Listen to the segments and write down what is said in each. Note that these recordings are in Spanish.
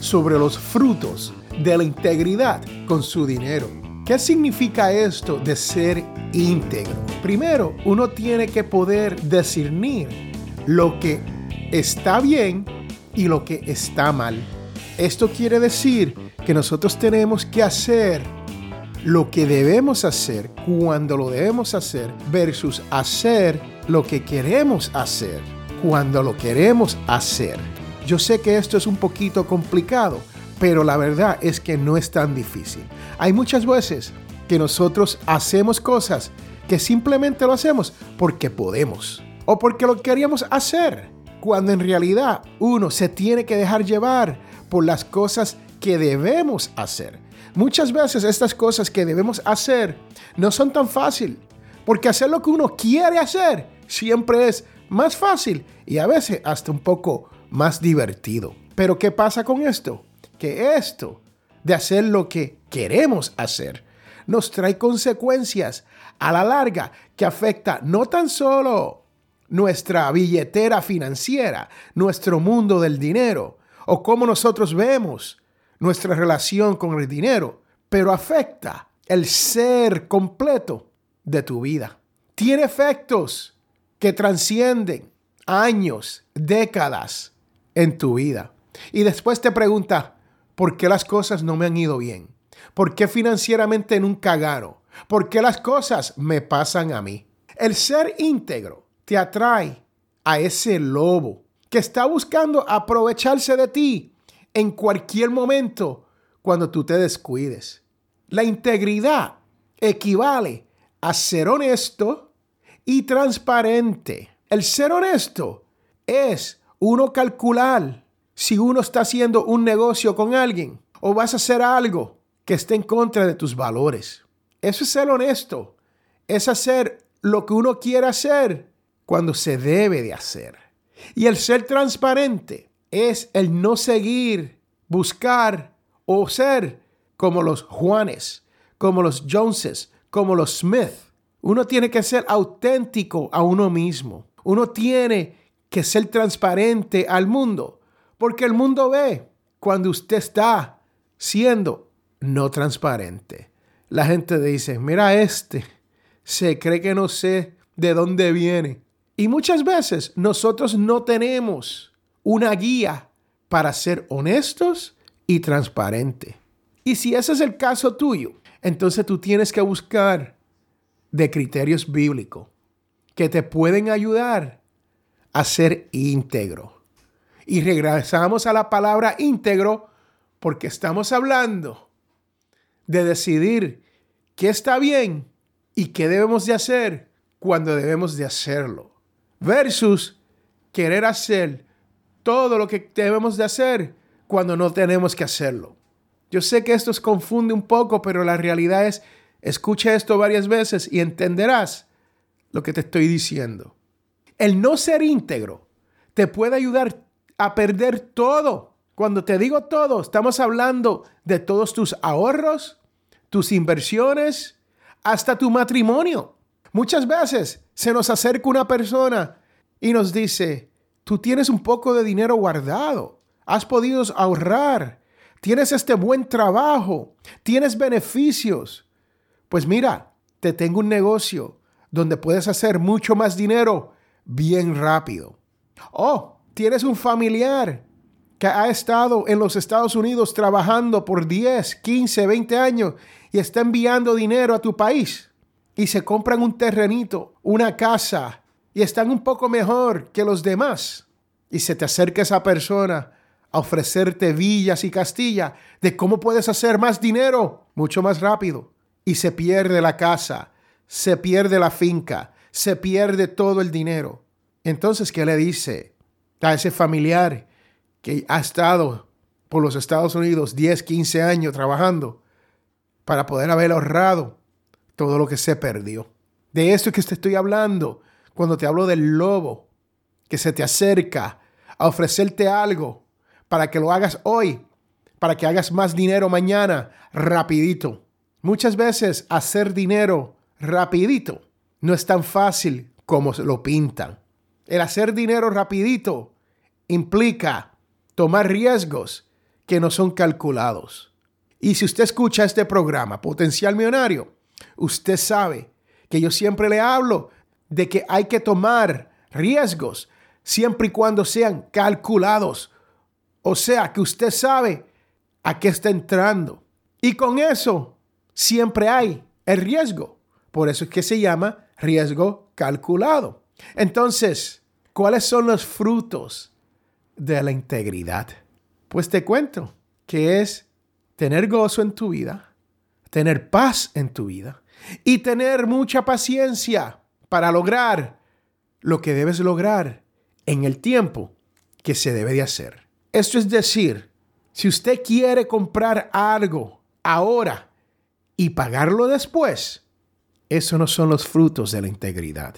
sobre los frutos de la integridad con su dinero. ¿Qué significa esto de ser íntegro? Primero, uno tiene que poder discernir lo que está bien y lo que está mal. Esto quiere decir que nosotros tenemos que hacer lo que debemos hacer cuando lo debemos hacer versus hacer lo que queremos hacer cuando lo queremos hacer. Yo sé que esto es un poquito complicado, pero la verdad es que no es tan difícil. Hay muchas veces que nosotros hacemos cosas que simplemente lo hacemos porque podemos o porque lo queríamos hacer, cuando en realidad uno se tiene que dejar llevar por las cosas que debemos hacer. Muchas veces estas cosas que debemos hacer no son tan fácil, porque hacer lo que uno quiere hacer siempre es más fácil y a veces hasta un poco más divertido. Pero ¿qué pasa con esto? Que esto de hacer lo que queremos hacer nos trae consecuencias a la larga que afecta no tan solo nuestra billetera financiera, nuestro mundo del dinero o cómo nosotros vemos nuestra relación con el dinero, pero afecta el ser completo de tu vida. Tiene efectos que transcienden años, décadas en tu vida. Y después te pregunta, ¿por qué las cosas no me han ido bien? ¿Por qué financieramente nunca gano? ¿Por qué las cosas me pasan a mí? El ser íntegro te atrae a ese lobo que está buscando aprovecharse de ti en cualquier momento cuando tú te descuides. La integridad equivale a ser honesto y transparente. El ser honesto es uno calcular si uno está haciendo un negocio con alguien o vas a hacer algo que esté en contra de tus valores. Eso es ser honesto. Es hacer lo que uno quiere hacer cuando se debe de hacer. Y el ser transparente es el no seguir, buscar o ser como los Juanes, como los Joneses, como los Smith. Uno tiene que ser auténtico a uno mismo. Uno tiene que ser transparente al mundo, porque el mundo ve cuando usted está siendo no transparente. La gente dice, mira este, se cree que no sé de dónde viene. Y muchas veces nosotros no tenemos una guía para ser honestos y transparentes. Y si ese es el caso tuyo, entonces tú tienes que buscar de criterios bíblicos que te pueden ayudar a ser íntegro. Y regresamos a la palabra íntegro porque estamos hablando de decidir qué está bien y qué debemos de hacer cuando debemos de hacerlo. Versus querer hacer todo lo que debemos de hacer cuando no tenemos que hacerlo. Yo sé que esto os confunde un poco, pero la realidad es, escucha esto varias veces y entenderás lo que te estoy diciendo. El no ser íntegro te puede ayudar a perder todo. Cuando te digo todo, estamos hablando de todos tus ahorros, tus inversiones, hasta tu matrimonio. Muchas veces se nos acerca una persona y nos dice, tú tienes un poco de dinero guardado, has podido ahorrar, tienes este buen trabajo, tienes beneficios. Pues mira, te tengo un negocio donde puedes hacer mucho más dinero bien rápido. Oh, tienes un familiar que ha estado en los Estados Unidos trabajando por 10, 15, 20 años y está enviando dinero a tu país y se compran un terrenito, una casa y están un poco mejor que los demás y se te acerca esa persona a ofrecerte villas y Castilla de cómo puedes hacer más dinero mucho más rápido y se pierde la casa, se pierde la finca, se pierde todo el dinero. Entonces, ¿qué le dice a ese familiar que ha estado por los Estados Unidos 10, 15 años trabajando para poder haber ahorrado todo lo que se perdió. De esto es que te estoy hablando cuando te hablo del lobo que se te acerca a ofrecerte algo para que lo hagas hoy, para que hagas más dinero mañana, rapidito. Muchas veces hacer dinero rapidito no es tan fácil como lo pintan. El hacer dinero rapidito implica tomar riesgos que no son calculados. Y si usted escucha este programa, Potencial Millonario, usted sabe que yo siempre le hablo de que hay que tomar riesgos siempre y cuando sean calculados. O sea, que usted sabe a qué está entrando. Y con eso siempre hay el riesgo. Por eso es que se llama riesgo calculado. Entonces, ¿cuáles son los frutos de la integridad? Pues te cuento que es tener gozo en tu vida, tener paz en tu vida y tener mucha paciencia para lograr lo que debes lograr en el tiempo que se debe de hacer. Esto es decir, si usted quiere comprar algo ahora y pagarlo después, eso no son los frutos de la integridad.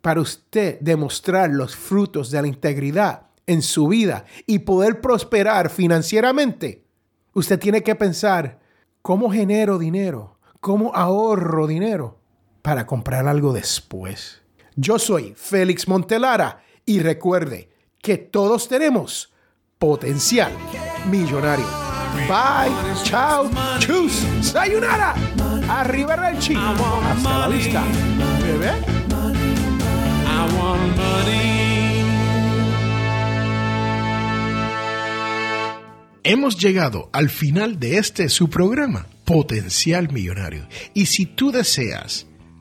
Para usted demostrar los frutos de la integridad en su vida y poder prosperar financieramente, usted tiene que pensar, ¿cómo genero dinero? ¿Cómo ahorro dinero para comprar algo después? Yo soy Félix Montelara y recuerde que todos tenemos potencial millonario. Bye, chao, chus, sayonara, arriba el chico. Hasta la vista, bebé. Hemos llegado al final de este su programa, Potencial Millonario. Y si tú deseas